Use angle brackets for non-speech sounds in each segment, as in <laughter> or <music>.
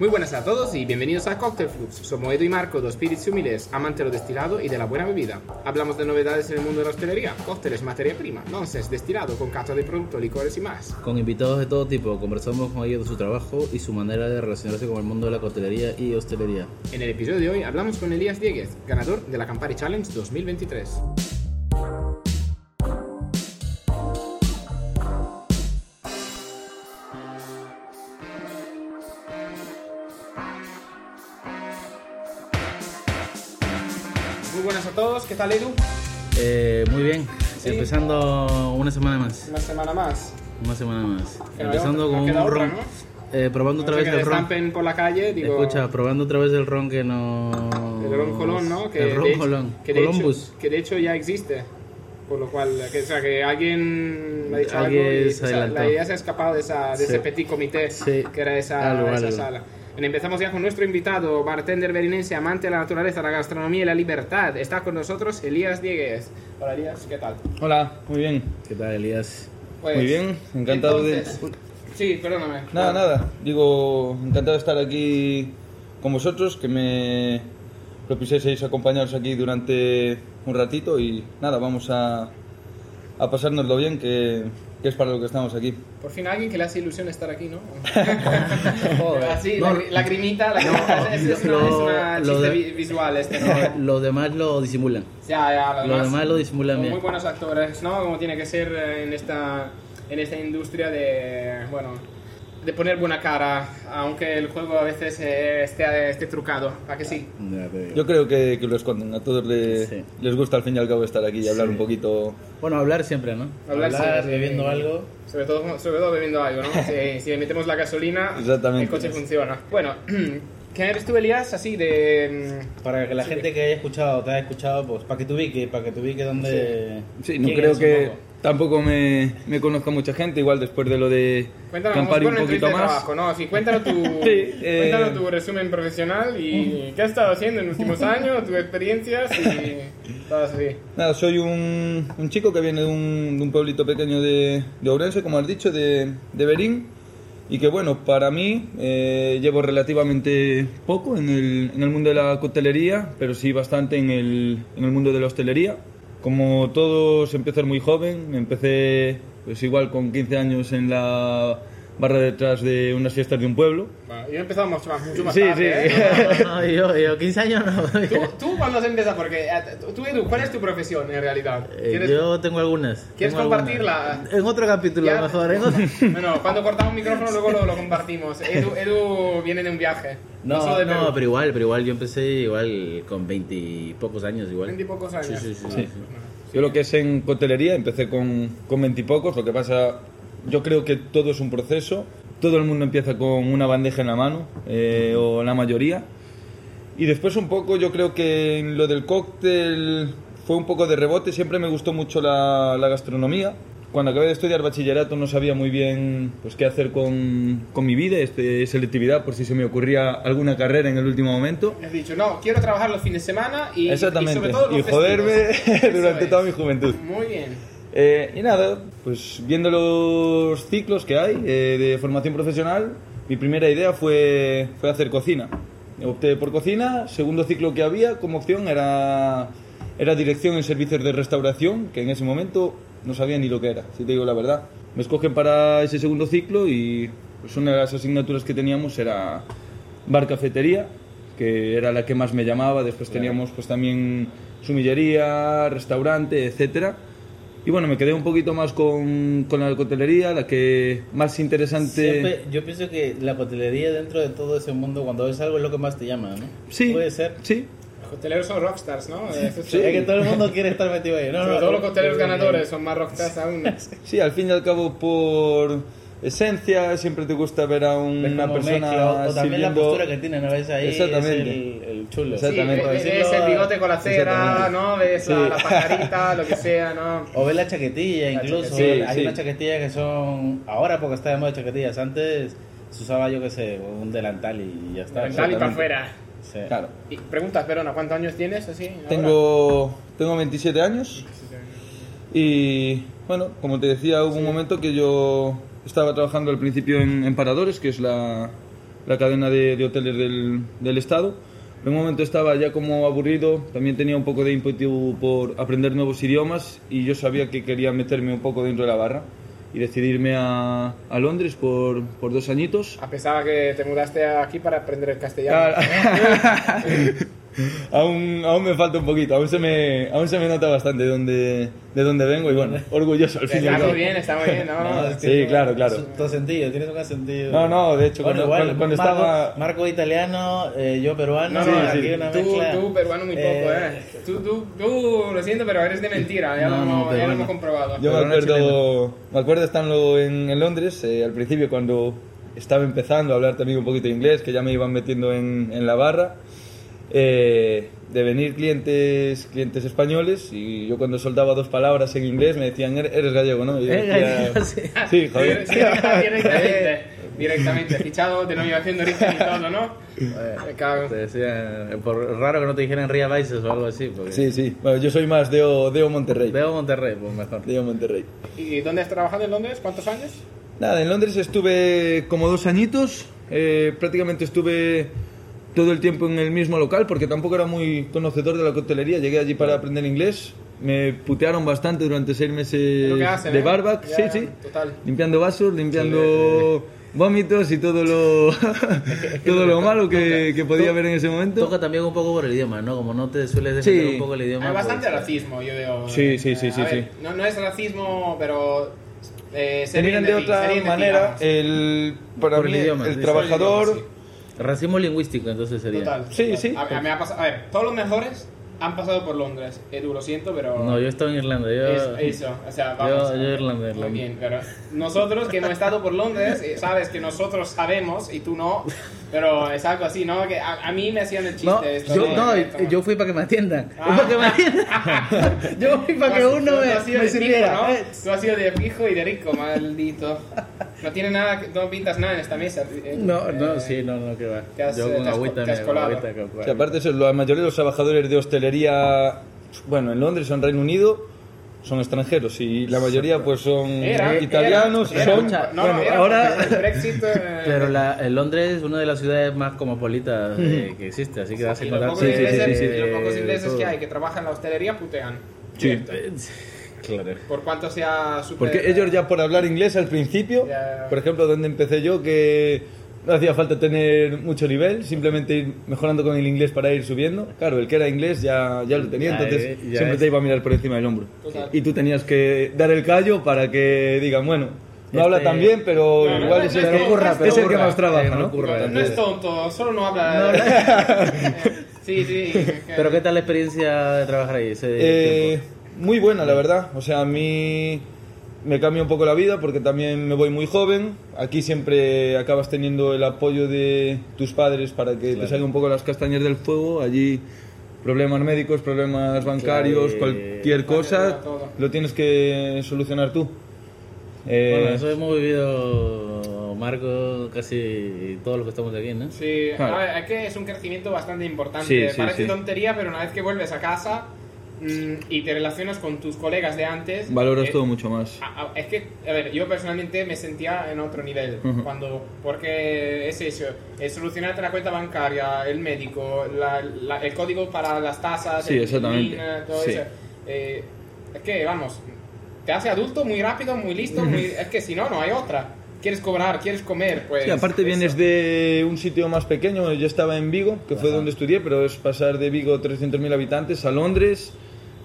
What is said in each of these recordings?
Muy buenas a todos y bienvenidos a Cocktail Flux. Somos Edu y Marco, dos espíritus humildes, amantes de lo destilado y de la buena bebida. Hablamos de novedades en el mundo de la hostelería, cócteles, materia prima, nonsense, destilado, con cata de productos, licores y más. Con invitados de todo tipo, conversamos con ellos de su trabajo y su manera de relacionarse con el mundo de la coctelería y hostelería. En el episodio de hoy hablamos con Elías Dieguez, ganador de la Campari Challenge 2023. A todos, ¿qué tal Edu? Eh, muy bien, Sí. empezando una semana más. Una semana más. Una semana más. No Empezando otra- con un otra, ron. ¿no? eh, probando otra No sé vez que el ron. por la calle, digo... Escucha, probando otra vez el ron que no. El ron Colón, ¿no? Que el ron de Colón. Que de, hecho, que de hecho ya existe. Por lo cual, que, o sea, que alguien me ha dicho Alguien algo y, se o sea, la idea se ha escapado de, esa, de Sí. ese petit comité Sí. que era esa, Algo, esa algo. sala. Empezamos ya con nuestro invitado, bartender berinense, amante de la naturaleza, la gastronomía y la libertad. Está con nosotros Elías Dieguez. Hola Elías, ¿qué tal? Hola, muy bien. ¿Qué tal, Elías? Pues, Muy bien, encantado de- Sí, perdóname. Nada, nada. Digo, encantado de estar aquí con vosotros, que me propusieseis acompañaros aquí durante un ratito y nada, vamos a, a pasárnoslo bien, que, que es para lo que estamos aquí. Por fin alguien que le hace ilusión estar aquí, ¿no? <laughs> Joder. Así, No, la, lagrimita, lagrimita, es, es una, lo- es una lo chiste de- vi- visual este, ¿no? <laughs> Los demás lo disimulan. Ya, ya, Lo demás lo disimulan son bien. Muy buenos actores, ¿no? Como tiene que ser en esta, en esta industria de, bueno, de poner buena cara, aunque el juego a veces eh, esté, esté trucado, ¿a que sí? Yo creo que, que lo esconden, a todos le- Sí. les gusta al fin y al cabo estar aquí y hablar Sí. un poquito. Bueno, hablar siempre, ¿no? Hablar siempre, sí. bebiendo algo. Sobre todo, sobre todo bebiendo algo, ¿no? <laughs> Si, si le metemos la gasolina, Exactamente. el coche funciona. Bueno, <clears throat> ¿quién eres tú, Elías? Así de... mm, Para que la Sí. gente que haya escuchado, te haya escuchado, pues para que te ubique, para que te ubique donde... Sí, no creo que poco. Tampoco me, me conozca mucha gente, igual después de lo de Cuéntanos, Campari un a poquito más. trabajo, ¿no? Cuéntanos tu, <laughs> Sí, eh, cuéntanos tu resumen profesional y <laughs> qué has estado haciendo en los últimos años, tus experiencias y todo así. Nada, soy un, un chico que viene de un, de un pueblito pequeño de, de Ourense, como has dicho, de, de Berín. Y que bueno, para mí eh, llevo relativamente poco en el, en el mundo de la coctelería, pero sí bastante en el, en el mundo de la hostelería. Como todos, empecé muy joven, empecé pues igual con 15 años en la barra detrás de unas fiestas de un pueblo. Bueno, yo he empezado mucho más, mucho más Sí, tarde, sí. ¿eh? <laughs> <laughs> No, yo, yo 15 años no. ¿Tú, ¿Tú cuándo has empezado? Porque eh, tú, Edu, ¿cuál es tu profesión en realidad? Eh, ¿Quieres- yo tengo algunas. ¿Quieres tengo compartirla? algunas. En otro capítulo, Ya. mejor. Otro... <laughs> Bueno, cuando cortamos un micrófono luego lo, lo compartimos. Edu, Edu viene de un viaje. No, de no, Perú. pero igual, pero igual yo empecé igual con 20 y pocos años igual. 20 y pocos años. Sí, sí, sí. Sí. Yo lo que es en coctelería empecé con, con 20 y pocos, lo que pasa, yo creo que todo es un proceso, todo el mundo empieza con una bandeja en la mano, eh, o la mayoría, y después un poco yo creo que en lo del cóctel fue un poco de rebote, siempre me gustó mucho la, la gastronomía. Cuando acabé de estudiar bachillerato no sabía muy bien pues, qué hacer con, con mi vida, este, selectividad por si se me ocurría alguna carrera en el último momento. Has dicho, no, quiero trabajar los fines de semana y, y Exactamente, sobre todo los y joderme <laughs> durante es. toda mi juventud. Muy bien. Eh, y nada, pues viendo los ciclos que hay eh, de formación profesional, mi primera idea fue, fue hacer cocina. Opté por cocina, segundo ciclo que había como opción era, era dirección en servicios de restauración, que en ese momento no sabía ni lo que era, si te digo la verdad. Me escogen para ese segundo ciclo y pues una de las asignaturas que teníamos era bar cafetería, que era la que más me llamaba. Después teníamos pues también sumillería, restaurante, etcétera. Y bueno, me quedé un poquito más con, con la coctelería, la que más interesante... Siempre, yo pienso que la cotelería dentro de todo ese mundo, cuando ves algo es lo que más te llama, ¿no? Sí, Puede ser. Sí, Los hoteleros son rockstars, ¿no? Eso Sí. Es que todo el mundo quiere estar metido ahí. No, Sobre no, todo no, los cocteleros eh, ganadores son más rockstars aún. <laughs> sí, al fin y al cabo por esencia siempre te gusta ver a ves una persona mezcla, o, o también la sirviendo- postura que tiene, ¿no ves ahí? Exactamente. Es el, el chulo. Sí, Exactamente. ves, ves Decirlo- el bigote con la cera. ¿no? Ves la, Sí. la pajarita, <laughs> lo que sea, ¿no? O ves la chaquetilla La incluso. chaquetilla, Hay sí. unas chaquetillas que son... Ahora porque está de moda chaquetillas. Antes se usaba yo que sé, un delantal y ya está. Mental y para afuera. Sí. Claro. Y preguntas, Verona, ¿cuántos años tienes así? ahora? Tengo, tengo 27 años y bueno, como te decía, hubo un momento que yo estaba trabajando al principio en, en Paradores, que es la, la cadena de, de hoteles del, del estado. En un momento estaba ya como aburrido, también tenía un poco de ímpetu por aprender nuevos idiomas y yo sabía que quería meterme un poco dentro de la barra y decidirme a, a Londres por, por dos añitos. A pesar que te mudaste aquí para aprender el castellano. <laughs> <laughs> aún, aún me falta un poquito, aún se me, aún se me nota bastante de dónde, de dónde vengo y bueno, <laughs> orgulloso al fin y al Está muy bien, está muy bien, ¿no? <laughs> No, es que Sí, no- claro, claro. Todo sentido, tienes un sentido. No, no, de hecho, Bueno, cuando, igual, cuando, cuando Marco, estaba... Marco italiano, eh, yo peruano. No, no, aquí sí. una tú, mezcla. tú peruano muy poco, ¿eh? Tú, tú, tú, lo siento, pero eres de mentira, ya, No, lo, no, hemos- ya lo hemos comprobado. Yo me acuerdo, me acuerdo estando en, en Londres, eh, al principio cuando estaba empezando a hablar también un poquito de inglés, que ya me iban metiendo en, en la barra, eh, de venir clientes, clientes españoles y yo cuando soltaba dos palabras en inglés me decían, "Eres- gallego, ¿no? Y yo decía, sí. Joder. Sí, directamente, <laughs> directamente, fichado, denominación de origen y todo, ¿no? Me cago. Te decía, por raro que no te dijeran Ría Vices o algo así. Porque Sí, sí. Bueno, yo soy más de O, de O Monterrey. Veo Monterrey, pues mejor. De O Monterrey. ¿Y dónde has trabajado en Londres? ¿Cuántos años? Nada, en Londres estuve como dos añitos, eh, prácticamente estuve todo el tiempo en el mismo local porque tampoco era muy conocedor de la coctelería, llegué allí para aprender inglés, me putearon bastante durante seis meses hacen, de ¿eh? barback, Ya, sí, sí, total. limpiando vasos, limpiando vómitos y todo lo, <laughs> todo lo malo que, que podía haber en ese momento. Toca también un poco por el idioma, ¿no? Como no te sueles defender Sí. un poco el idioma. Hay bastante pues, racismo, yo veo. Sí, eh, sí, sí, a sí, ver, sí. No, no es racismo, pero. Eh, se miran de se otra manera, el, para Por mí el idioma, el sí. trabajador... Racismo lingüístico, entonces sería. Total. Sí, sí. A, a- me ha pasado- a ver, todos los mejores han pasado por Londres. Edu, lo siento, pero. No, yo he estado en Irlanda. Yo, Es- eso, o sea, vamos. yo, yo Irlanda, Muy Irlanda. bien, pero nosotros que hemos estado por Londres, eh, sabes que nosotros sabemos y tú no, pero es algo así, ¿no? Que a, a mí me hacían el chiste No, esto. yo, de- no, de- yo fui para que me atiendan. Ah. Fui para que me atiendan. <laughs> yo fui para que uno me, me sirviera. ¿no? Eh, Tú has sido de pijo y de rico, maldito. No tiene nada, que- no pintas nada en esta mesa. eh, No, no, eh, sí, no, no, que va. te has- yo te con has- agüita, te has me- colado. agüita aparte eso, la mayoría de los trabajadores de hostelería, bueno, en Londres o en Reino Unido, son extranjeros y la mayoría pues son Era, italianos, era, son... era, no, bueno, no, era ahora... el Brexit. eh, Pero la, en Londres es una de las ciudades más cosmopolitas eh, que existe, así que vas a y los encontrar. pocos sí, sí, ingleses, sí, y los pocos eh, ingleses que hay que trabajan en la hostelería putean. Sí. Claro. Por cuanto sea super. Porque ellos ya por hablar inglés al principio, Ya. por ejemplo, donde empecé yo, que no hacía falta tener mucho nivel, simplemente ir mejorando con el inglés para ir subiendo. Claro, el que era inglés ya, ya lo tenía, Ya, entonces ya siempre es. te iba a mirar por encima del hombro. Total. Y tú tenías que dar el callo para que digan, bueno, no habla Este- tan bien, pero No, igual no, es no, el no, que, no ocurra, es el que más trabaja, Eh, no ocurra. No, no es tonto, solo no habla. <laughs> sí, sí. <laughs> Pero ¿qué tal la experiencia de trabajar ahí? ese Eh, tiempo? Muy buena, la verdad. O sea, a mí me cambia un poco la vida porque también me voy muy joven. Aquí siempre acabas teniendo el apoyo de tus padres para que te Claro. salgan un poco las castañas del fuego. Allí problemas médicos, problemas bancarios, Claro, cualquier cosa, todo. lo tienes que solucionar tú. Eh, Bueno, eso hemos vivido, Marco, casi todos los que estamos aquí, ¿no? Sí, Claro. a ver, es que es un crecimiento bastante importante. Sí, sí, Parece sí. tontería, pero una vez que vuelves a casa y te relacionas con tus colegas de antes. valoras eh, todo mucho más. a- a- Es que, a ver, yo personalmente me sentía en otro nivel. Ujú. cuando Porque es eso, es solucionarte la cuenta bancaria, el médico, la- la- el código para las tasas, Sí, el exactamente. Todo Sí. eso. Eh, es que, vamos, te hace adulto muy rápido, muy listo. muy- es que si no, no hay otra. Quieres cobrar, quieres comer, pues. Sí, aparte eso. vienes de un sitio más pequeño, yo estaba en Vigo, que fue donde estudié, pero es pasar de Vigo 300.000 habitantes a Londres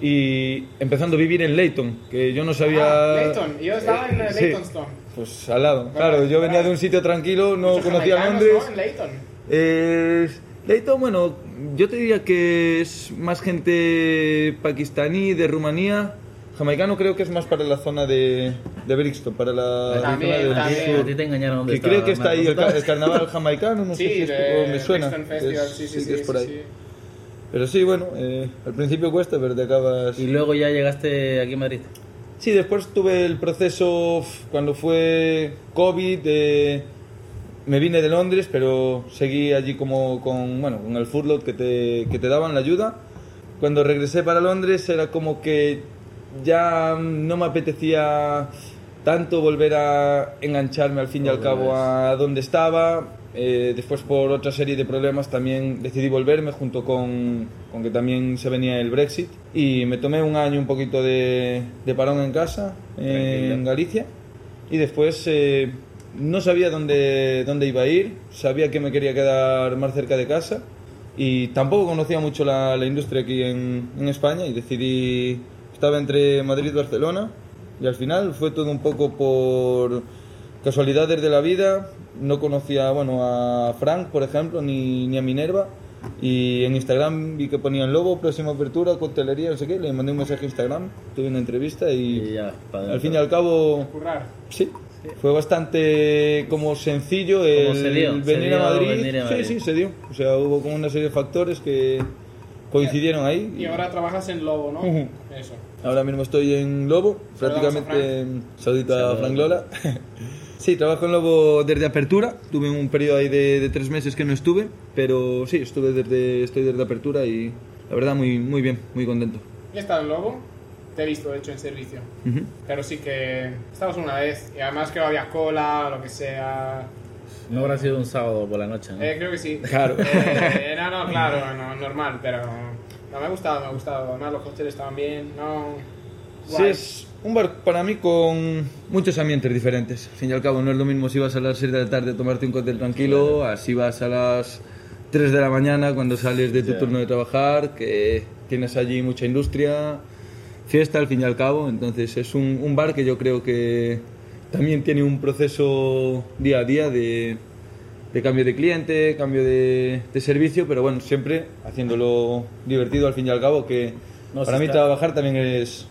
y empezando a vivir en Leyton, que yo no sabía... Ah, Leyton, yo estaba en eh, sí, Leytonstone. Pues al lado, claro, yo venía de un sitio tranquilo, no conocía Londres. ¿no? En Leyton. Eh, Leyton, bueno, yo te diría que es más gente pakistaní, de Rumanía. Jamaicano creo que es más para la zona de, de Brixton, para la También, zona del también. sur. A ti te engañaron Que creo que está ahí el, el carnaval jamaicano, no Sí, sé si es, de me suena. Festival, Es- sí, sí, sí, sí, es por sí, ahí. Pero sí, bueno, eh, al principio cuesta, pero te acabas... Y luego ya llegaste aquí a Madrid. Sí, después tuve el proceso cuando fue COVID, eh, me vine de Londres, pero seguí allí como con, bueno, con el furlough que te, que te daban la ayuda. Cuando regresé para Londres era como que ya no me apetecía tanto volver a engancharme al fin y al cabo a donde estaba. Eh, después por otra serie de problemas también decidí volverme junto con, con que también se venía el Brexit. Y me tomé un año un poquito de, de parón en casa, en Tranquilo. Galicia. Y después eh, no sabía dónde, dónde iba a ir, sabía que me quería quedar más cerca de casa. Y tampoco conocía mucho la, la industria aquí en, en España. Y decidí, estaba entre Madrid y Barcelona. Y al final fue todo un poco por casualidades de la vida, no conocía bueno, a Frank, por ejemplo, ni, ni a Minerva y en Instagram vi que ponían Lobo, próxima apertura, coctelería, no sé qué, le mandé un mensaje a Instagram, tuve una entrevista y, Y ya, al fin y al cabo Currar. Sí, fue bastante como sencillo el se dio, se venir, a dio Madrid. venir a Madrid. Sí, sí, se dio. O sea, hubo como una serie de factores que coincidieron ahí. Y ahora trabajas en Lobo, ¿no? Ujú. Eso. Ahora mismo estoy en Lobo, Saludamos a prácticamente en- saludito a Saludos. Frank Lola. <laughs> sí, trabajo en Lobo desde apertura. Tuve un periodo ahí de, de tres meses que no estuve, pero sí, estuve desde, estoy desde apertura y la verdad muy, muy bien, muy contento. He estado en Lobo, te he visto de hecho en servicio. Ujú. Pero sí que estabas una vez y además que había cola o lo que sea. No habrá sido un sábado por la noche, ¿no? Eh, creo que sí. Claro. <laughs> Eh, no, no, claro, no, normal, pero no, me ha gustado, me ha gustado. Además los cócteles estaban bien, no. Sí, es un bar para mí con muchos ambientes diferentes. Al fin y al cabo, no es lo mismo si vas a las 6 de la tarde a tomarte un cóctel tranquilo, así vas a las 3 de la mañana cuando sales de tu turno de trabajar, que tienes allí mucha industria, fiesta al fin y al cabo. Entonces, es un, un bar que yo creo que también tiene un proceso día a día de, de cambio de cliente, cambio de, de servicio, pero bueno, siempre haciéndolo divertido al fin y al cabo, que No, para mí está- trabajar también es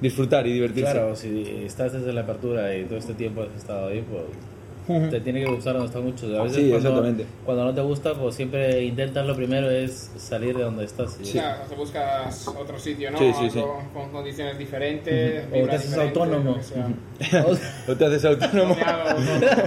disfrutar y divertirse. Claro, si estás desde la apertura y todo este tiempo has estado ahí, pues te tiene que gustar donde está mucho. A veces Sí, cuando, exactamente. cuando no te gusta, pues siempre intentas lo primero es salir de donde estás. y- Claro, te buscas otro sitio, ¿no? Sí, sí, sí. Con, con condiciones diferentes. O te haces autónomo. ¿O te haces autónomo? Me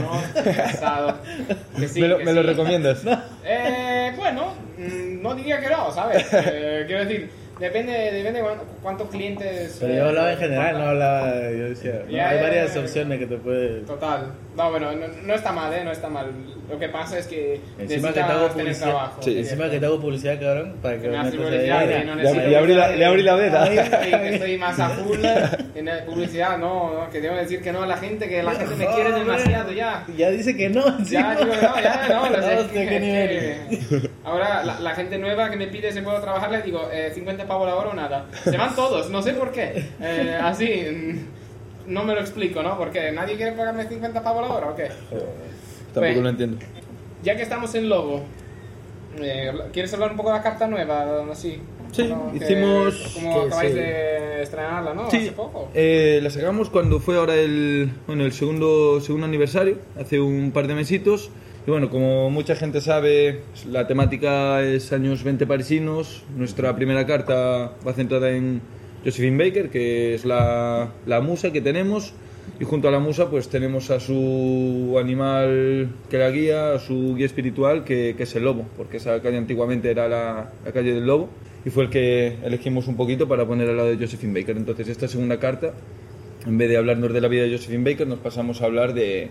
¿no? <laughs> Sí, ¿Me, lo, me lo sí. recomiendas? <laughs> Eh, bueno, mm, no diría que no, ¿sabes? Eh, quiero decir, depende, depende cuán- cuántos clientes. Pero eh, yo hablaba en general, cuánta- no hablaba. Yo decía, no, Ya, hay ya, varias ya. opciones que te puede. Total. No, bueno, no, no está mal, ¿eh? No está mal. Lo que pasa es que Encima que te hago publicidad. trabajo. Sí. Encima que te hago publicidad, cabrón, para que me hace publicidad, y no Le, necesito le abrí la, le abrí la veda. Que estoy más a full <laughs> en publicidad, no, no, que tengo que decir que no a la gente, que la gente me quiere demasiado ya. Ya dice que no, Ya, digo, no, ya, no, <laughs> lo sé, qué nivel. Ahora, la, la gente nueva que me pide si puedo trabajar, le digo, eh, 50 pavos la hora o nada. Se van todos, no sé por qué. Eh, así, no me lo explico, ¿no? Porque nadie quiere pagarme 50 pavos la hora, ¿o qué? Tampoco Bueno. lo entiendo. Ya que estamos en Lobo, eh, ¿quieres hablar un poco de la carta nueva? Así, Sí, hicimos- Como acabáis sí. de estrenarla, ¿no? Sí, Hace poco. eh, la sacamos cuando fue ahora el, bueno, el segundo, segundo aniversario, hace un par de mesitos. Y bueno, como mucha gente sabe, la temática es años 20 parisinos. Nuestra primera carta va centrada en Josephine Baker, que es la, la musa que tenemos. Y junto a la musa pues tenemos a su animal que la guía, a su guía espiritual, que, es el lobo, porque esa calle antiguamente era la, la calle del lobo. Y fue el que elegimos un poquito para poner al lado de Josephine Baker. Entonces esta segunda carta en vez de hablarnos de la vida de Josephine Baker, nos pasamos a hablar de,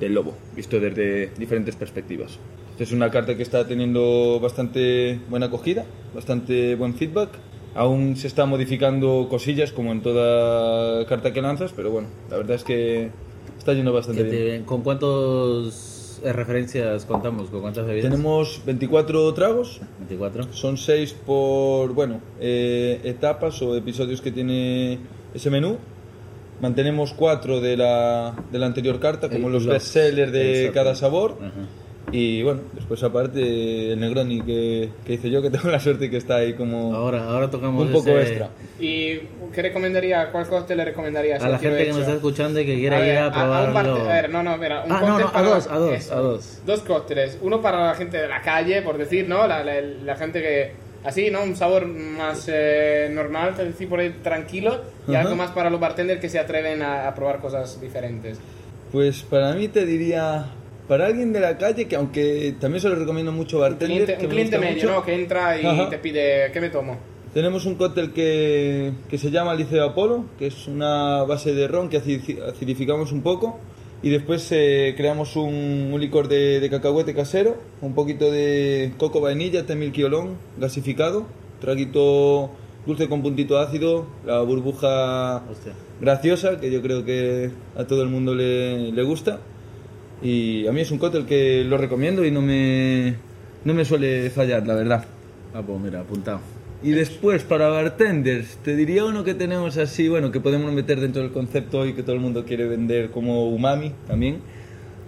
del lobo, visto desde diferentes perspectivas. Esta es una carta que está teniendo bastante buena acogida, bastante buen feedback. Aún se está modificando cosillas como en toda carta que lanzas, pero bueno, la verdad es que está yendo bastante Que bien. te- ¿Con cuántas eh, referencias contamos? ¿Con cuántas bebidas? Tenemos 24 tragos, 24. son 6 por, bueno, eh, etapas o episodios que tiene ese menú. Mantenemos 4 de la, de la anterior carta, como El- los los- bestsellers de cada sabor. Y bueno, después aparte el Negroni que, que hice yo, que <laughs> tengo la suerte que está ahí como Ahora, ahora tocamos un poco ese- extra. ¿Y qué recomendaría, cuál cóctel le recomendarías? A la gente que nos está escuchando y que A quiera ver, ir a a- a un probarlo. parte- a ver, no, no, mira, un Ah, no, cóctel no, a para- dos, a dos, eso. a dos. Dos cócteles, uno para la gente de la calle, por decir, ¿no? La, la- la gente que, así, ¿no? Un sabor más eh, normal, decir, por ahí tranquilo, y algo más para los bartenders que se atreven a, a probar cosas diferentes. Pues para mí te diría, para alguien de la calle, que aunque también se lo recomiendo mucho Un bartender, cliente, que un cliente gusta medio, mucho. ¿no? Que entra y te pide, ¿qué me tomo? Tenemos un cóctel que, que se llama Liceo Apolo, que es una base de ron que acidificamos un poco. Y después eh, creamos un, un licor de, de cacahuete casero, un poquito de coco vainilla, temil quiolón, gasificado, traguito dulce con puntito ácido, la burbuja Hostia. graciosa, que yo creo que a todo el mundo le, le gusta. Y a mí es un cóctel que lo recomiendo y no me, no me suele fallar, la verdad. Ah, pues mira, apuntado. Y después, para bartenders, te diría uno que tenemos así, bueno, que podemos meter dentro del concepto hoy que todo el mundo quiere vender como umami también,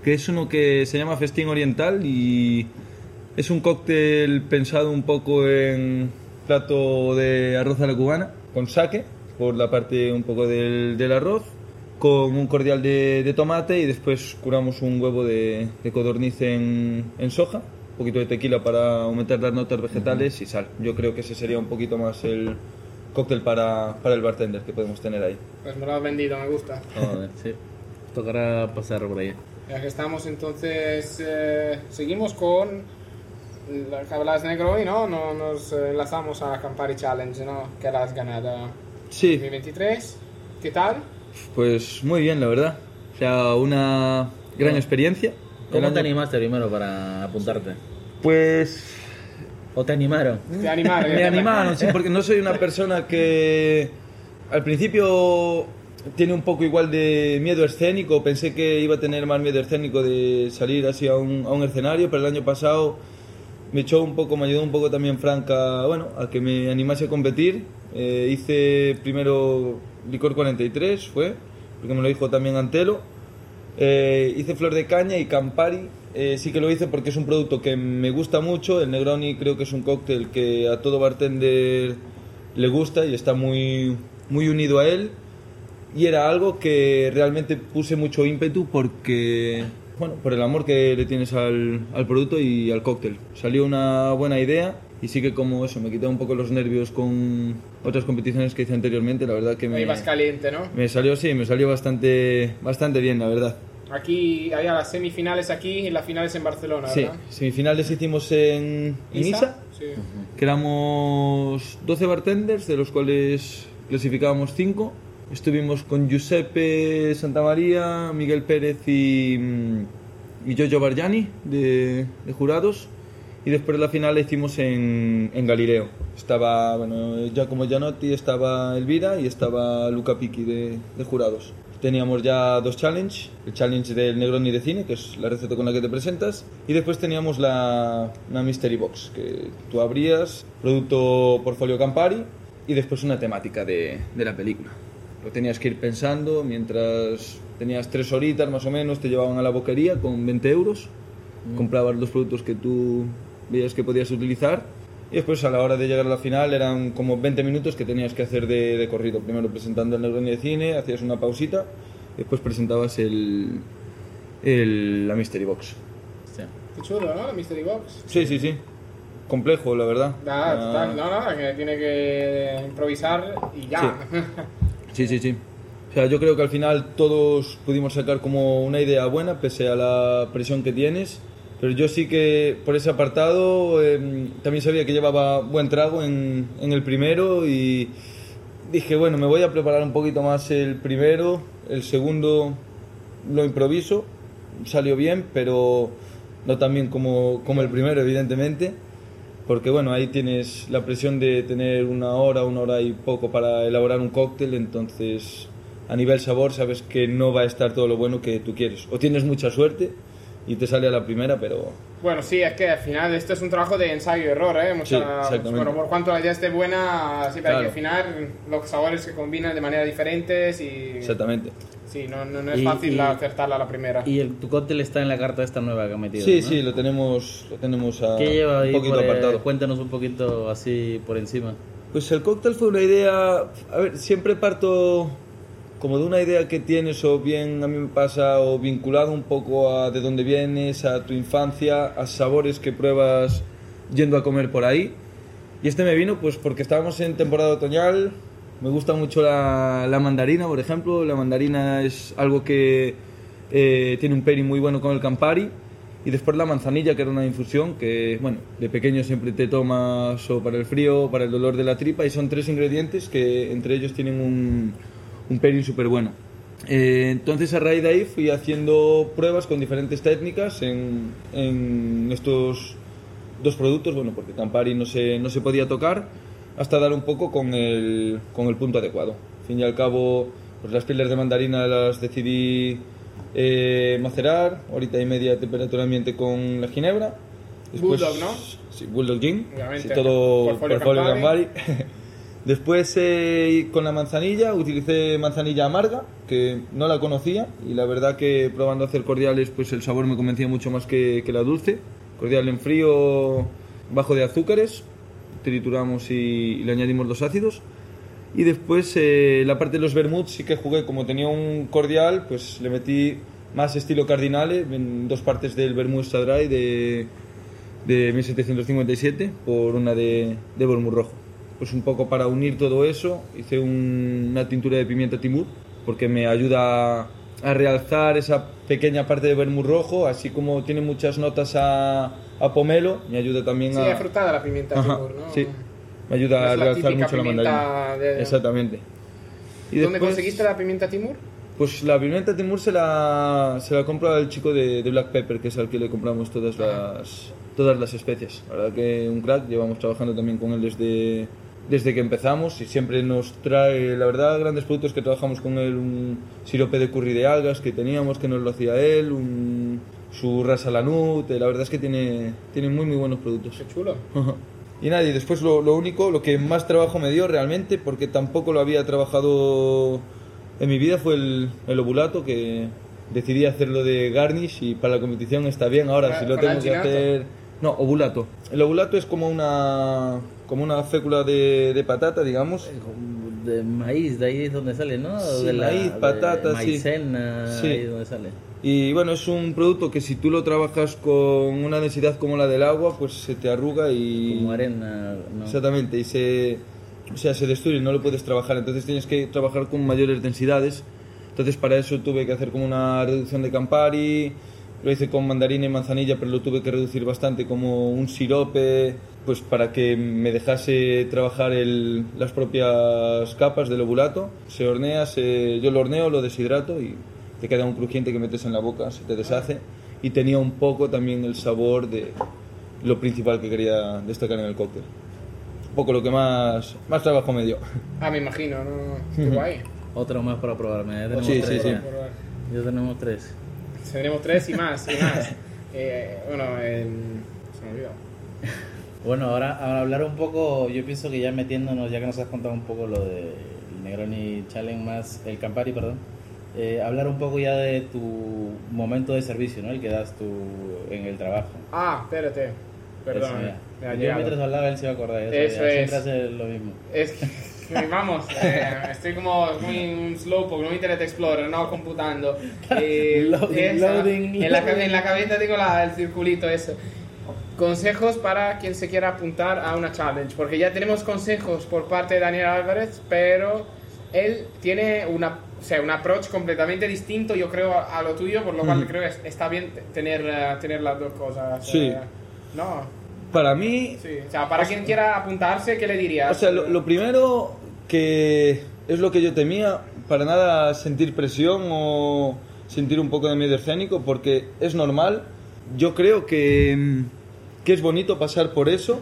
que es uno que se llama Festín Oriental y es un cóctel pensado un poco en plato de arroz a la cubana, con sake, por la parte un poco del, arroz, con un cordial de, tomate y después curamos un huevo de, codorniz en soja, un poquito de tequila para aumentar las notas vegetales y sal. Yo creo que ese sería un poquito más el cóctel para, para el bartender que podemos tener ahí. Pues me lo has vendido, me gusta. Joder, sí. Tocará pasar por ahí. Ya que estamos, entonces eh, seguimos con lo que hablas de Negroni, ¿no? No- Nos enlazamos a Campari Challenge, ¿no? Que la has ganado Sí, 2023. ¿Qué tal? pues muy bien, la verdad. O sea, una gran experiencia. ¿Cómo año- te animaste primero para apuntarte? Pues ¿O te animaron? Te animaron. Me animaron, sí, porque no soy una persona que al principio tiene un poco igual de miedo escénico. Pensé que iba a tener más miedo escénico de salir así a un, a un escenario, pero el año pasado me echó un poco, me ayudó un poco también Franca, bueno, a que me animase a competir. Eh, hice primero licor 43, fue, porque me lo dijo también Antelo. Eh, hice flor de caña y Campari. eh, sí que lo hice porque es un producto que me gusta mucho. El Negroni creo que es un cóctel que a todo bartender le gusta y está muy, muy unido a él. Y era algo que realmente puse mucho ímpetu porque, bueno, por el amor que le tienes al, al producto y al cóctel. Salió una buena idea y sí que como eso, me quité un poco los nervios con otras competiciones que hice anteriormente. La verdad que me, Ahí vas caliente, ¿no? me salió, sí, me salió bastante, bastante bien, la verdad. Aquí había las semifinales aquí y las finales en Barcelona, Sí, ¿verdad? semifinales hicimos en en Isa, Sí. que éramos 12 bartenders, de los cuales clasificábamos 5. Estuvimos con Giuseppe Santamaría, Miguel Pérez y, mm, y Giorgio Bargiani de, de jurados. Y después la final la hicimos en, en Galileo. Estaba bueno, Giacomo Gianotti, estaba Elvira y estaba Luca Picchi de, de jurados. Teníamos ya dos challenges, el challenge del Negroni de cine, que es la receta con la que te presentas, y después teníamos la, una mystery box, que tú abrías, producto portfolio Campari, y después una temática de, de la película. Lo tenías que ir pensando mientras tenías tres horitas más o menos, te llevaban a la boquería con 20 euros, comprabas los productos que tú veías que podías utilizar y después a la hora de llegar a la final eran como 20 minutos que tenías que hacer de, de corrido. Primero presentando el Negroni de cine, hacías una pausita, y después presentabas el, el- la Mystery Box. Hostia. Qué chulo, ¿no? La Mystery Box. Sí, sí, sí. Complejo, la verdad. Nada, Ah, total, no, no, que tiene que improvisar y ya. <laughs> Sí, sí, sí. O sea, yo creo que al final todos pudimos sacar como una idea buena, pese a la presión que tienes. Pero yo sí que por ese apartado eh, también sabía que llevaba buen trago en, en el primero y dije, bueno, me voy a preparar un poquito más el primero, el segundo lo improviso, salió bien, pero no tan bien como, como el primero, evidentemente. Porque bueno, ahí tienes la presión de tener una hora, una hora y poco para elaborar un cóctel, entonces a nivel sabor sabes que no va a estar todo lo bueno que tú quieres. O tienes mucha suerte y te sale a la primera, pero Bueno, sí, es que al final esto es un trabajo de ensayo y error, ¿eh? Mucha- Sí, exactamente. bueno, por cuanto la idea esté buena, siempre hay que Claro. afinar los sabores se combinan de manera diferentes y... exactamente. Sí, no, no, no es Y- fácil y- acertarla a la primera. Y el, tu cóctel está en la carta esta nueva que ha metido. Sí, ¿no? sí, lo tenemos, lo tenemos a, ¿Qué lleva ahí un poquito por, eh, apartado. Cuéntanos un poquito así por encima. Pues el cóctel fue una idea, a ver, siempre parto como de una idea que tienes o bien a mí me pasa o vinculado un poco a de dónde vienes, a tu infancia, a sabores que pruebas yendo a comer por ahí. Y este me vino pues porque estábamos en temporada otoñal, me gusta mucho la, la mandarina, por ejemplo, la mandarina es algo que eh, tiene un pairing muy bueno con el Campari. Y después la manzanilla, que era una infusión que, bueno, de pequeño siempre te tomas o para el frío o para el dolor de la tripa. Y son tres ingredientes que entre ellos tienen un, un pairing súper bueno. Eh, entonces a raíz de ahí fui haciendo pruebas con diferentes técnicas en, en estos dos productos, bueno, porque Campari no se, no se podía tocar, hasta dar un poco con el, con el punto adecuado. Al fin y al cabo, pues las pieles de mandarina las decidí eh, macerar, horita y media de temperatura ambiente con la ginebra. Bulldog, ¿no? Sí, Bulldog Gin. Sí, todo portfolio Campari. Campari. <laughs> Después eh, con la manzanilla utilicé manzanilla amarga, que no la conocía y la verdad que probando hacer cordiales pues el sabor me convencía mucho más que, que la dulce. Cordial en frío, bajo de azúcares, trituramos y, le añadimos los ácidos. Y después eh, la parte de los vermuts sí que jugué, como tenía un cordial, pues le metí más estilo cardinale en dos partes del vermut dry de, de 1757 por una de, de vermut rojo. Pues un poco para unir todo eso, hice un- una tintura de pimienta timur, porque me ayuda a realzar esa pequeña parte de vermut rojo, así como tiene muchas notas a, a pomelo, me ayuda también Sí, a... es frutada la pimienta Ajá, Timur, ¿no? sí, me ayuda a realzar mucho la mandarina. de- Exactamente. Y ¿Dónde después- conseguiste la pimienta Timur? pues la pimienta Timur se la, se la compra el chico de, de Black Pepper, que es al que le compramos todas las, todas las especias. La verdad que un crack, llevamos trabajando también con él desde, desde que empezamos y siempre nos trae, la verdad, grandes productos que trabajamos con él. Un sirope de curry de algas que teníamos, que nos lo hacía él, un, su rasa lanut, la verdad es que tiene, tiene muy muy buenos productos. Qué chulo. Y nada, y después lo, lo único, lo que más trabajo me dio realmente, porque tampoco lo había trabajado en mi vida, fue el, el ovulato, que decidí hacerlo de garnish y para la competición está bien. Ahora, ¿Con- si lo tengo que hacer... No, ovulato. El ovulato es como una, como una fécula de, de patata, digamos. De maíz, de ahí es donde sale, ¿no? Sí, de maíz, de patata, sí. maicena, Sí. ahí es donde sale. Y bueno, es un producto que si tú lo trabajas con una densidad como la del agua, pues se te arruga y... Como arena, ¿no? Exactamente, y se, o sea, se destruye, no lo puedes trabajar, entonces tienes que trabajar con mayores densidades. Entonces para eso tuve que hacer como una reducción de Campari, lo hice con mandarina y manzanilla, pero lo tuve que reducir bastante como un sirope, pues para que me dejase trabajar el- las propias capas del ovulato. Se hornea, se- yo lo horneo, lo deshidrato y te queda un crujiente que metes en la boca, se te deshace. Y tenía un poco también el sabor de lo principal que quería destacar en el cóctel. Un poco lo que más, más trabajo me dio. Ah, me imagino, ¿no? <laughs> Qué guay. Otro más para probarme. Ya tenemos Sí, tres sí, sí. ya. Ya tenemos tres. Tendremos tres y más, y más. Eh, bueno, se me olvidó. Bueno, ahora, ahora hablar un poco, yo pienso que ya metiéndonos, ya que nos has contado un poco lo del Negroni Challenge más el Campari, perdón, eh, hablar un poco ya de tu momento de servicio, ¿no? El que das tú en el trabajo. Ah, espérate. Perdón, Eso, me ya. ha Yo llegado. mientras hablaba él se iba a acordar. Eso, Eso ya, es. Siempre hace lo mismo. Es que, <laughs> vamos, eh, estoy como muy un slowpoke, no Internet Explorer, no computando. <laughs> Eh, Loading, esa, loading, en, la, loading. en la cabeza tengo la- el circulito ese. Consejos para quien se quiera apuntar a una challenge, porque ya tenemos consejos por parte de Daniel Álvarez, pero él tiene una, o sea, un approach completamente distinto, yo creo, a, lo tuyo, por lo cual creo que está bien tener, eh, tener las dos cosas. Sí. eh, no, Para mí, sí. O sea, para quien quiera apuntarse, ¿qué le dirías? o sea, lo, lo primero que es lo que yo temía, para nada sentir presión o sentir un poco de miedo escénico, porque es normal. Yo creo que, mm, que es bonito pasar por eso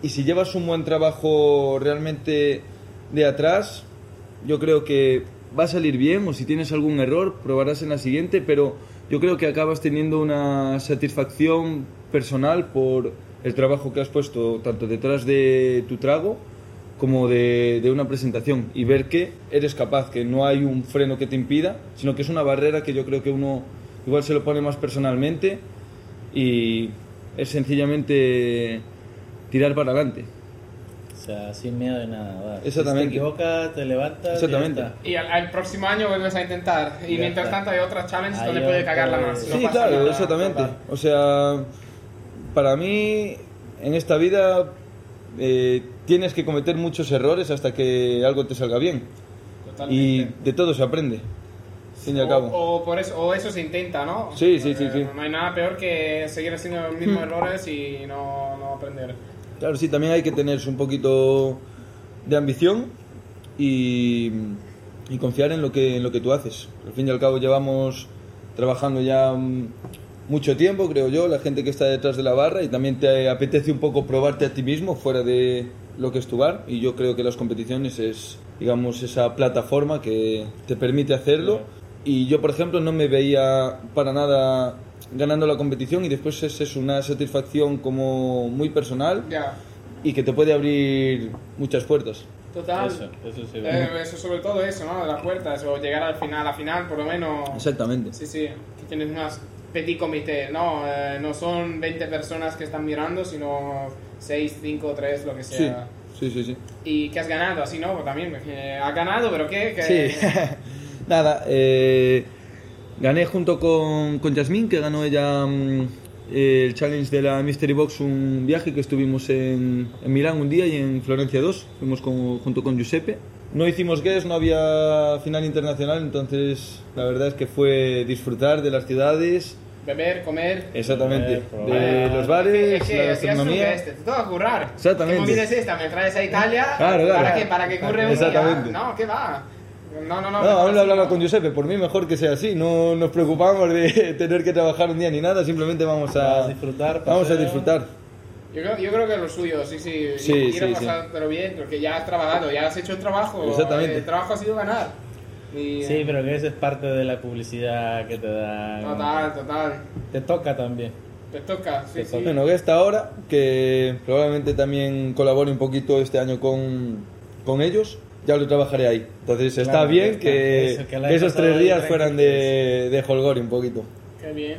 y si llevas un buen trabajo realmente de atrás, yo creo que va a salir bien o si tienes algún error, probarás en la siguiente, pero yo creo que acabas teniendo una satisfacción personal por el trabajo que has puesto tanto detrás de tu trago como de, de una presentación y ver que eres capaz, que no hay un freno que te impida, sino que es una barrera que yo creo que uno igual se lo pone más personalmente y es sencillamente tirar para adelante. O sea, sin miedo de nada. Exactamente. Si te equivocas, te levantas. Exactamente. y ya está. Y al, al próximo año vuelves a intentar. Y mientras tanto hay otras challenges Hay donde puede otra- cagarla más. no sí, pasa claro, nada. exactamente. Total. O sea, para mí, en esta vida eh, tienes que cometer muchos errores hasta que algo te salga bien. Totalmente. Y de todo se aprende, fin y al cabo. O, o por eso, o eso se intenta, ¿no? Sí, sí, sí, sí. No hay nada peor que seguir haciendo los mismos errores y no, no aprender. Claro, sí, también hay que tener un poquito de ambición y, y confiar en lo que en lo que tú haces. Al fin y al cabo llevamos trabajando ya mm, mucho tiempo, creo yo, la gente que está detrás de la barra y también te apetece un poco probarte a ti mismo fuera de lo que es tu bar y yo creo que las competiciones es digamos esa plataforma que te permite hacerlo y yo por ejemplo no me veía para nada ganando la competición y después es, es una satisfacción como muy personal Ya, y que te puede abrir muchas puertas. total. Eso, eso sí. Eh, eso sobre todo eso, ¿no? De las puertas, o llegar al final, a final, por lo menos. Exactamente. Sí, sí, que tienes unas petit comité, ¿no? Eh, no son 20 personas que están mirando, sino 6, 5, 3, lo que sea. sí, sí, sí. Y que has ganado, así, ¿no? También, eh, has ganado, pero ¿qué? ¿Qué? Sí, <laughs> nada, eh, gané junto con, con Yasmín, que ganó ella mm, el challenge de la Mystery Box, un viaje que estuvimos en, en Milán un día y en Florencia dos, fuimos con- junto con Giuseppe. No hicimos guest, no había final internacional, entonces la verdad es que fue disfrutar de las ciudades, Beber, comer. exactamente, Comer, de los bares, Es que, la gastronomía. guest, te toca currar. Exactamente. ¿Qué es esta? ¿Me traes a Italia? Claro, claro. ¿Para qué? ¿Para que curre un Exactamente. día? No, ¿qué va? No, no, no. No, aún lo hablaba con Giuseppe, por mí mejor que sea así, no nos preocupamos de <laughs> tener que trabajar un día ni nada, simplemente vamos a, A disfrutar, Vamos a disfrutar. Yo creo, yo creo que es lo suyo, sí, sí. Sí, ir sí, a sí. pero bien, porque ya has trabajado, ya has hecho el trabajo. Exactamente. El trabajo ha sido ganar. Y, Sí, pero que eso es parte de la publicidad que te da. Total, total. Te toca también. Te toca, sí, Te sí. toca. Bueno, que esta hora, que probablemente también colabore un poquito este año con, con ellos, ya lo trabajaré ahí. Entonces está Claro, bien que- que, eso, que esos tres días fueran de, de holgorio un poquito. Qué bien.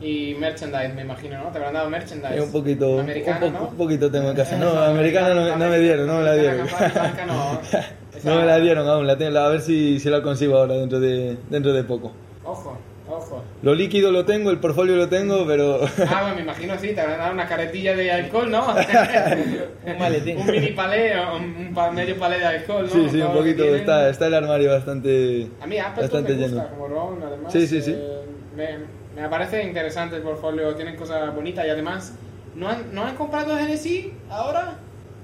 Y merchandise, me imagino, ¿no? Te habrán dado merchandise. Eh, un poquito, un, Americano, po- ¿no? un poquito tengo en casa. <laughs> No, americana no, no me dieron, no me la dieron. Americana, blanca, no. <laughs> Esa- No me la dieron aún, la tengo, a ver si, si la consigo ahora dentro de, dentro de poco. Ojo, ojo. Lo líquido lo tengo, el portfolio lo tengo, pero Ah, bueno, me imagino sí, te habrán dado una caretilla de alcohol, ¿no? <laughs> Un maletín. un mini palé, o un, un medio palé de alcohol, ¿no? sí, sí, Todo un poquito, tienen. está, está el armario bastante, A mí Appleton bastante me gusta lleno. como ron, además. Sí, sí, sí. eh, me, me parece interesante el portfolio, tienen cosas bonitas y además, ¿no han, ¿no han comprado Genesis ahora?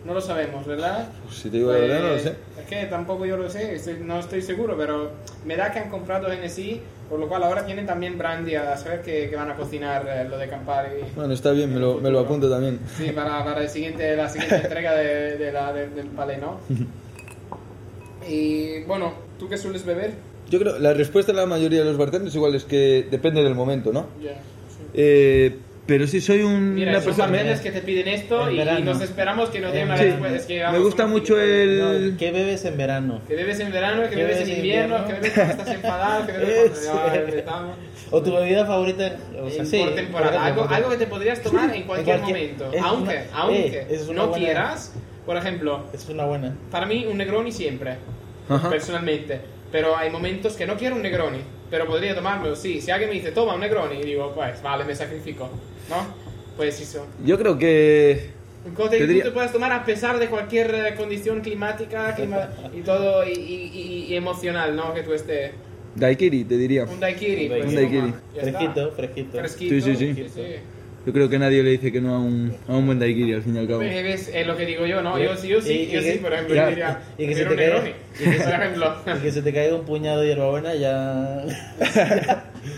No lo sabemos, ¿verdad? Pues, si te digo la verdad, no lo sé. Es que tampoco yo lo sé, estoy- no estoy seguro, pero me da que han comprado Genesis, por lo cual ahora tienen también brandy a saber que, que van a cocinar eh, lo de Campari. Bueno, está bien, me lo, me lo apunto también. Sí, para, para el siguiente, la siguiente <laughs> entrega de, de la, de- del palé, ¿no? Y bueno, ¿tú qué sueles beber? Yo creo, la respuesta de la mayoría de los bartenders igual es que depende del momento, ¿no? Ya, sí. Eh, pero si soy un, Mira, una son persona... bartenders que te piden esto y, nos esperamos que nos den una Sí, respuesta. Es que, me gusta mucho el... ¿Qué bebes en verano? Que bebes en verano, que ¿Qué bebes en invierno, invierno? que bebes cuando estás enfadado, que bebes cuando. <laughs> ¿O tu bebida favorita? O sea, sí, por temporada, por algo, algo que te podrías tomar en cualquier, cualquier- momento, es aunque, una- aunque eh, es una no buena- quieras. Por ejemplo, Es una buena. para mí un Negroni siempre, Ajá. personalmente. Pero hay momentos que no quiero un Negroni, pero podría tomármelo, sí. Si alguien me dice, toma un Negroni, y digo, pues vale, me sacrifico, ¿no? Pues eso. Yo creo que... Un cóctel Te que diría- tú te puedas tomar a pesar de cualquier eh, condición climática clima- y todo, y, y- y- y emocional, ¿no? Que tú estés. Daiquiri, te diría. Un daiquiri. Un pues, daiquiri. está. Fresquito, fresquito. Fresquito. Sí, sí, sí. Yo creo que nadie le dice que no a un, a un buen daiquiri, al fin y al cabo. Es, es lo que digo yo, ¿no? Yo, sí, yo sí, yo sí, por ejemplo, yo diría, y que se te caiga- y que <laughs> se- por ejemplo. Y que se te caiga un puñado de hierbabuena ya...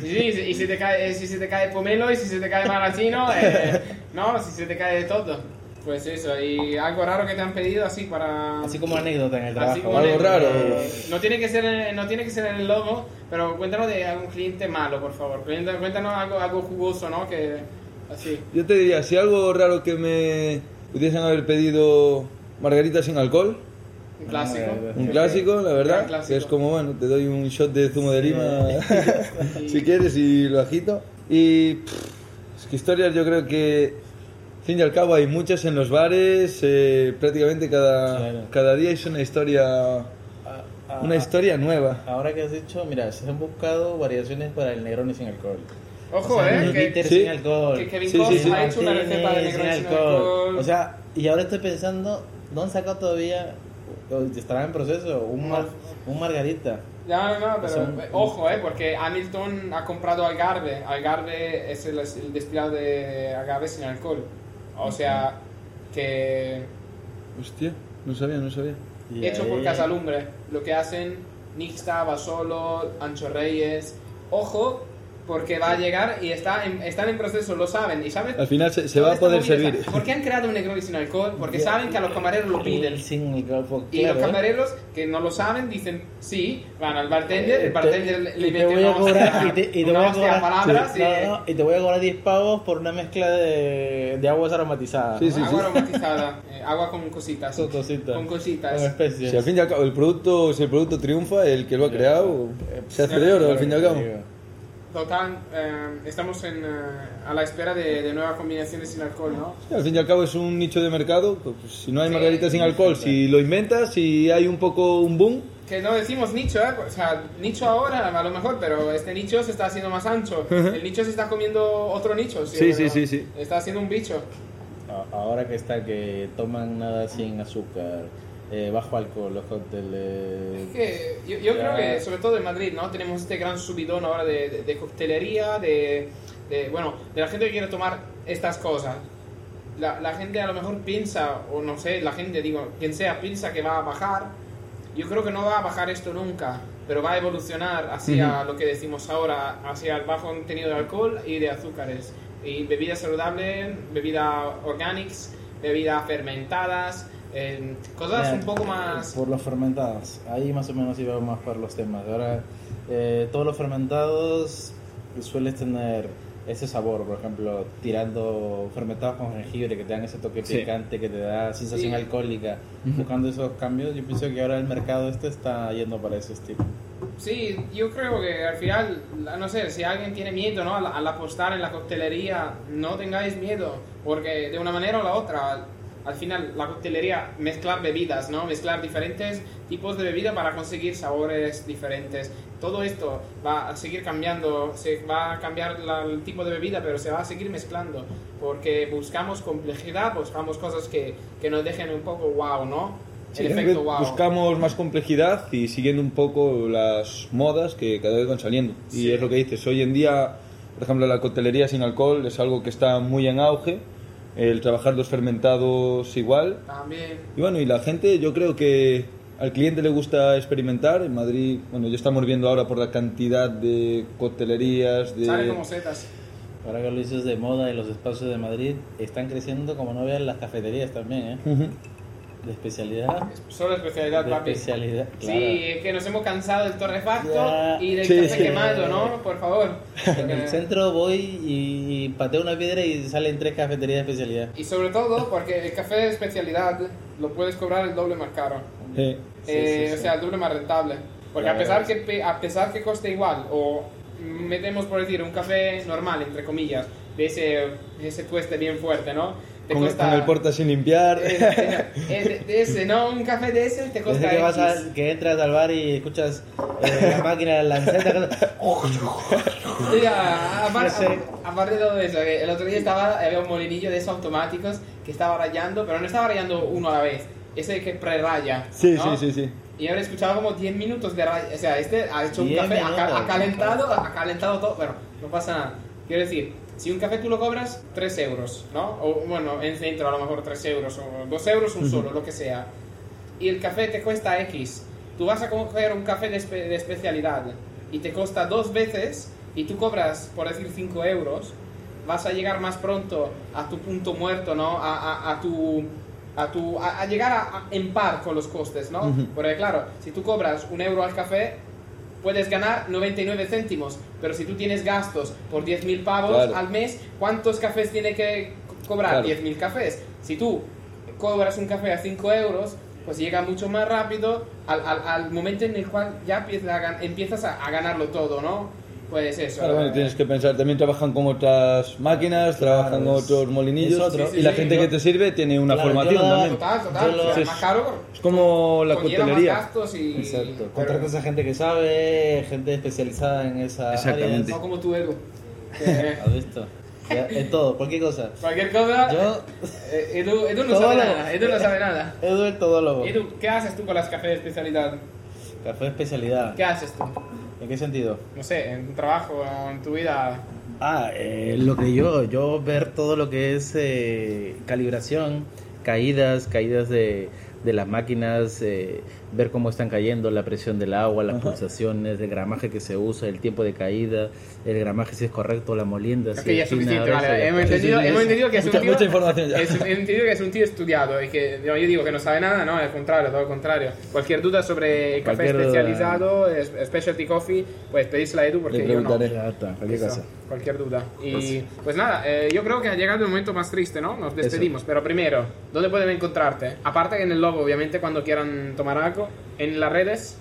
Y sí, y si- te cae, si se te cae pomelo y si se te cae maraschino, eh, no, si se te cae de todo. Pues eso, y algo raro que te han pedido así para... Así como anécdota en el Así trabajo. como Algo raro. eh, no tiene que ser en- no tiene que ser en el logo, pero cuéntanos de algún cliente malo, por favor. Cuéntanos, cuéntanos algo, algo jugoso, ¿no? Que así. Yo te diría, si algo raro que me pudiesen haber pedido margarita sin alcohol, Un clásico. Ah, un clásico, la verdad, clásico. que es como, bueno, te doy un shot de zumo de lima <laughs> si quieres y lo agito. Y pff, es que historias yo creo que, al fin y al cabo, hay muchas en los bares, eh, prácticamente cada, Claro. cada día es una historia, Ah, ah, una historia nueva. Ahora que has dicho, mira, se han buscado variaciones para el Negroni sin alcohol. Ojo, O sea, eh, un que, bitter Sí. sin alcohol. que Kevin Sí, Costner sí, sí. ha hecho una receta de sin Negroni sin alcohol. alcohol. O sea, y ahora estoy pensando, ¿no han sacado todavía, o estará en proceso, un, mar- un margarita? Ya, no, no, pero eh, ojo, eh, porque Hamilton ha comprado Algarve. Algarve es el, el destilado de agave sin alcohol. O sea, que Hostia, no sabía, no sabía. Y hecho por Casalumbre. Lo que hacen Nixta, Basolo, Ancho Reyes. Ojo, porque va a llegar y está en- están en proceso, lo saben. Y saben Al final se, va a poder servir. sea, ¿Por qué han creado un Negroni sin alcohol? Porque saben que a los camareros lo piden. Sin alcohol, pues, Y los ¿eh? camareros que no lo saben dicen sí, van al bartender, el Te- bartender le- mete una cobrar y te, y te una voy a cobrar palabras sí, y- no, no, y te voy a cobrar 10 pavos por una mezcla de, de aguas aromatizadas Sí, sí, agua aromatizada, eh, agua con cositas. Con cositas. Con cositas. con especies Si al fin y al cabo el producto, si el producto triunfa, el que lo ha creado se hace de oro al fin y al cabo. Total, eh, estamos en, eh, a la espera de, de nuevas combinaciones sin alcohol, ¿no? Sí, Al fin y al cabo es un nicho de mercado. pues, si no hay Sí. margaritas sin alcohol, si lo inventas, si hay un poco un boom, Que no decimos nicho, ¿eh? O sea, nicho ahora a lo mejor, pero este nicho se está haciendo más ancho. El nicho se está comiendo otro nicho. Sí, sí, ¿no? sí, sí. Está haciendo un bicho. Ahora que está que toman nada sin azúcar, eh, bajo alcohol, los cócteles. Es que yo, yo creo que, sobre todo en Madrid, ¿no? Tenemos este gran subidón ahora de, de, de coctelería, de, de, bueno, de la gente que quiere tomar estas cosas. La, la gente a lo mejor piensa, o no sé, la gente, digo, quien sea, piensa que va a bajar. Yo creo que no va a bajar esto nunca, pero va a evolucionar hacia lo que decimos ahora, hacia el bajo contenido de alcohol y de azúcares. Y bebidas saludables, bebidas organics, bebidas fermentadas, eh, cosas Mira, un poco más... Por los fermentados, ahí más o menos iba más por los temas. Ahora, eh, todos los fermentados sueles tener ese sabor, por ejemplo, tirando fermentados con jengibre que te dan ese toque Sí. picante, que te da sensación Sí. alcohólica, buscando esos cambios. Yo pienso que ahora el mercado este está yendo para ese estilo. Sí, yo creo que al final, no sé, si alguien tiene miedo ¿no? al, al apostar en la coctelería, no tengáis miedo, porque de una manera o la otra, al, al final la coctelería, mezclar bebidas, ¿no? Mezclar diferentes tipos de bebida para conseguir sabores diferentes. Todo esto va a seguir cambiando, se va a cambiar la- el tipo de bebida, pero se va a seguir mezclando, porque buscamos complejidad, buscamos cosas que, que nos dejen un poco wow, ¿no? Sí, el cada efecto wow. buscamos más complejidad y siguiendo un poco las modas que cada vez van saliendo. Sí. Y es lo que dices, hoy en día, por ejemplo, la coctelería sin alcohol es algo que está muy en auge, el trabajar los fermentados igual. También. Y bueno, y la gente, yo creo que al cliente le gusta experimentar. En Madrid, bueno, ya estamos viendo ahora por la cantidad de coctelerías, de... Sale como setas. Ahora que lo dices de moda y los espacios de Madrid, están creciendo como no vean las cafeterías también, ¿eh? Ujú. De especialidad. Solo especialidad, De papi. especialidad, claro. Sí, es que nos hemos cansado del torrefacto y del Sí, café sí. quemado, ¿no? Por favor. <laughs> En el centro voy y, y pateo una piedra y salen tres cafeterías de especialidad. Y sobre todo porque el café de especialidad lo puedes cobrar el doble más caro. Sí. Eh, sí, O sea, el doble más rentable. Porque Claro. a pesar que a pesar que coste igual o metemos por decir un café normal entre comillas de ese de ese tueste bien fuerte, ¿no? Te Con, cuesta con el porta sin limpiar. Eh, eh, eh, de, ese, no, un café de ese te Desde que, vas a- que entras al bar y escuchas eh, la <laughs> máquina de la lanceta. Mira, <laughs> aparte, No sé. aparte de todo eso, que el otro día estaba, había un molinillo de esos automáticos que estaba rayando, pero no estaba rayando uno a la vez. Ese que preraya. Sí, ¿no? sí, sí, sí. Y he escuchado como 10 minutos de raya. O sea, este ha hecho un 10 café, ha, ha calentado, ha calentado todo. Bueno, no pasa nada. Quiero decir, si un café tú lo cobras 3 euros, ¿no? O bueno, en centro a lo mejor 3 euros, o 2 euros un solo, lo que sea. Y el café te cuesta X. Tú vas a coger un café de, espe- de especialidad y te cuesta dos veces y tú cobras, por decir, 5 euros, vas a llegar más pronto a tu punto muerto, ¿no? A, a- a tu... A, tu, a, llegar en par con los costes, ¿no? Ujú. Porque claro, si tú cobras un euro al café, puedes ganar 99 céntimos, pero si tú tienes gastos por 10.000 pavos Claro. al mes, ¿cuántos cafés tiene que co- cobrar? Claro. 10.000 cafés. Si tú cobras un café a 5 euros, pues llega mucho más rápido al, al, al momento en el cual ya empiezas a, empiezas a, a ganarlo todo, ¿no? Pues eso. Claro, bueno, tienes que pensar, también trabajan con otras máquinas, trabajan con es- otros molinillos es otro. Sí, sí, y la sí, gente yo- que te sirve tiene una Claro, formación daba- también. Total, total. Lo- o sea, es- más caro. Es como la coctelería. y... Exacto. pero Contratas a gente que sabe, gente especializada en esa Exactamente. No área. como tú, Edu. que <laughs> ¿Has visto? Ya, en todo, cualquier cosa. cualquier cosa... Yo, eh, Edu, Edu no sabe nada. Edu no sabe nada. <laughs> Edu el todólogo. Edu, ¿qué haces tú con las cafés de especialidad? Café de especialidad. ¿Qué haces tú? ¿En qué sentido? No sé, en tu trabajo, en tu vida. Ah, eh, lo que yo, yo ver todo lo que es eh, calibración, caídas, caídas de, de las máquinas, eh, ver cómo están cayendo, la presión del agua, las pulsaciones, el gramaje que se usa, el tiempo de caída, el gramaje si es correcto, la molienda. Es si que ya es suficiente, vale. Hemos entendido, hemos entendido que es Mucha- un tío. mucha información ya. es- hemos entendido que es un tío estudiado y que no, yo digo que no sabe nada, no, al contrario, todo lo contrario. Cualquier duda sobre café Cualquier duda. especializado, es- specialty coffee, pues pedísela a Edu porque Le yo no. preguntaré. Ya está, cualquier Eso, cosa. Cualquier duda. Y pues nada, eh, yo creo que ha llegado el momento más triste, ¿no? Nos despedimos. Pero primero, ¿dónde pueden encontrarte? Aparte que en el logo, obviamente, cuando quieran tomar algo. En las redes,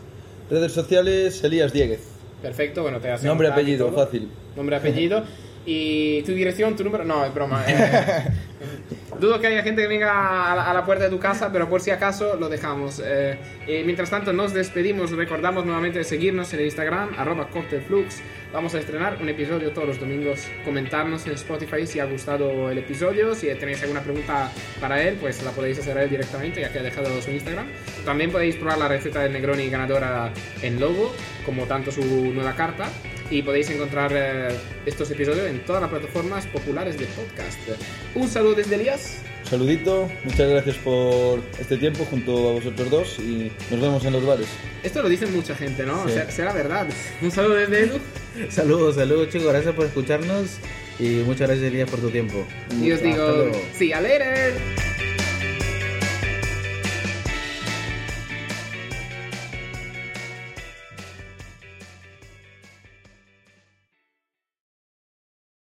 Redes sociales, Elías Dieguez. perfecto, bueno, te has Nombre, apellido, fácil. Nombre, apellido. <laughs> Y tu dirección, tu número. No, es broma. eh. <laughs> dudo que haya gente que venga a la, puerta de tu casa, pero por si acaso lo dejamos. Eh, mientras tanto, nos despedimos. Recordamos nuevamente de seguirnos en el Instagram, arroba cocktailflux. Vamos a estrenar un episodio todos los domingos. Comentarnos en Spotify si ha gustado el episodio. Si tenéis alguna pregunta para él, pues la podéis hacer a él directamente, ya que ha dejado su Instagram. También podéis probar la receta del Negroni ganadora en Logo, como tanto su nueva carta. Y podéis encontrar eh, estos episodios en todas las plataformas populares de podcast. Un saludo desde Elías. Un saludito, muchas gracias por este tiempo junto a vosotros dos y nos vemos en los bares. Esto lo dice mucha gente, ¿no? Sí. Será, será verdad. Un saludo desde Edu. Saludos, saludos chicos, gracias por escucharnos y muchas gracias Elías por tu tiempo. Y os digo, see you later.